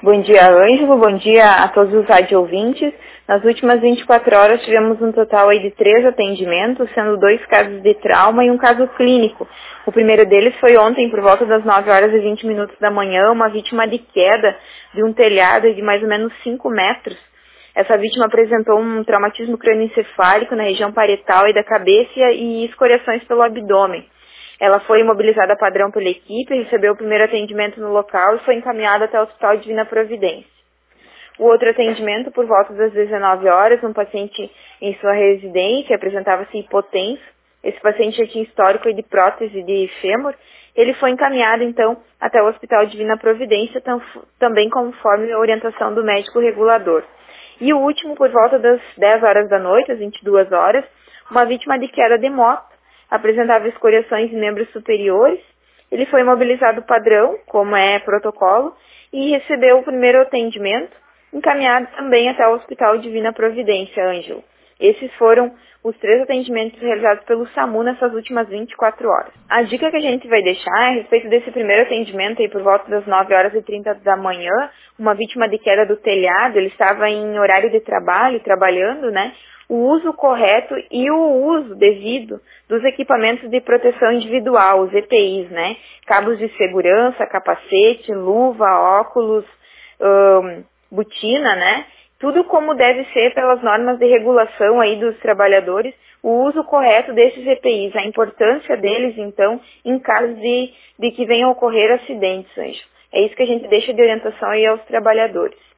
Bom dia, Ângelo. Bom dia a todos os rádio ouvintes. Nas últimas 24 horas tivemos um total aí de três atendimentos, sendo dois casos de trauma e um caso clínico. O primeiro deles foi ontem, por volta das 9 horas e 20 minutos da manhã, uma vítima de queda de um telhado de mais ou menos 5 metros. Essa vítima apresentou um traumatismo crânioencefálico na região parietal e da cabeça e escoriações pelo abdômen. Ela foi imobilizada padrão pela equipe, recebeu o primeiro atendimento no local e foi encaminhada até o Hospital Divina Providência. O outro atendimento, por volta das 19 horas, um paciente em sua residência apresentava-se hipotenso. Esse paciente já tinha histórico de prótese de fêmur. Ele foi encaminhado, então, até o Hospital Divina Providência, também conforme a orientação do médico regulador. E o último, por volta das 10 horas da noite, às 22 horas, uma vítima de queda de moto apresentava escoriações em membros superiores. Ele foi imobilizado padrão, como é protocolo, e recebeu o primeiro atendimento, encaminhado também até o Hospital Divina Providência, Ângelo. Esses foram os três atendimentos realizados pelo SAMU nessas últimas 24 horas. A dica que a gente vai deixar é a respeito desse primeiro atendimento aí por volta das 9 horas e 30 da manhã, uma vítima de queda do telhado, ele estava em horário de trabalho, trabalhando, né? O uso correto e o uso devido dos equipamentos de proteção individual, os EPIs, né? Cabos de segurança, capacete, luva, óculos, hum, botina, né? Tudo como deve ser pelas normas de regulação aí dos trabalhadores, o uso correto desses EPIs, a importância deles, então, em caso de, de que venham a ocorrer acidentes, Anjo. É isso que a gente deixa de orientação aí aos trabalhadores.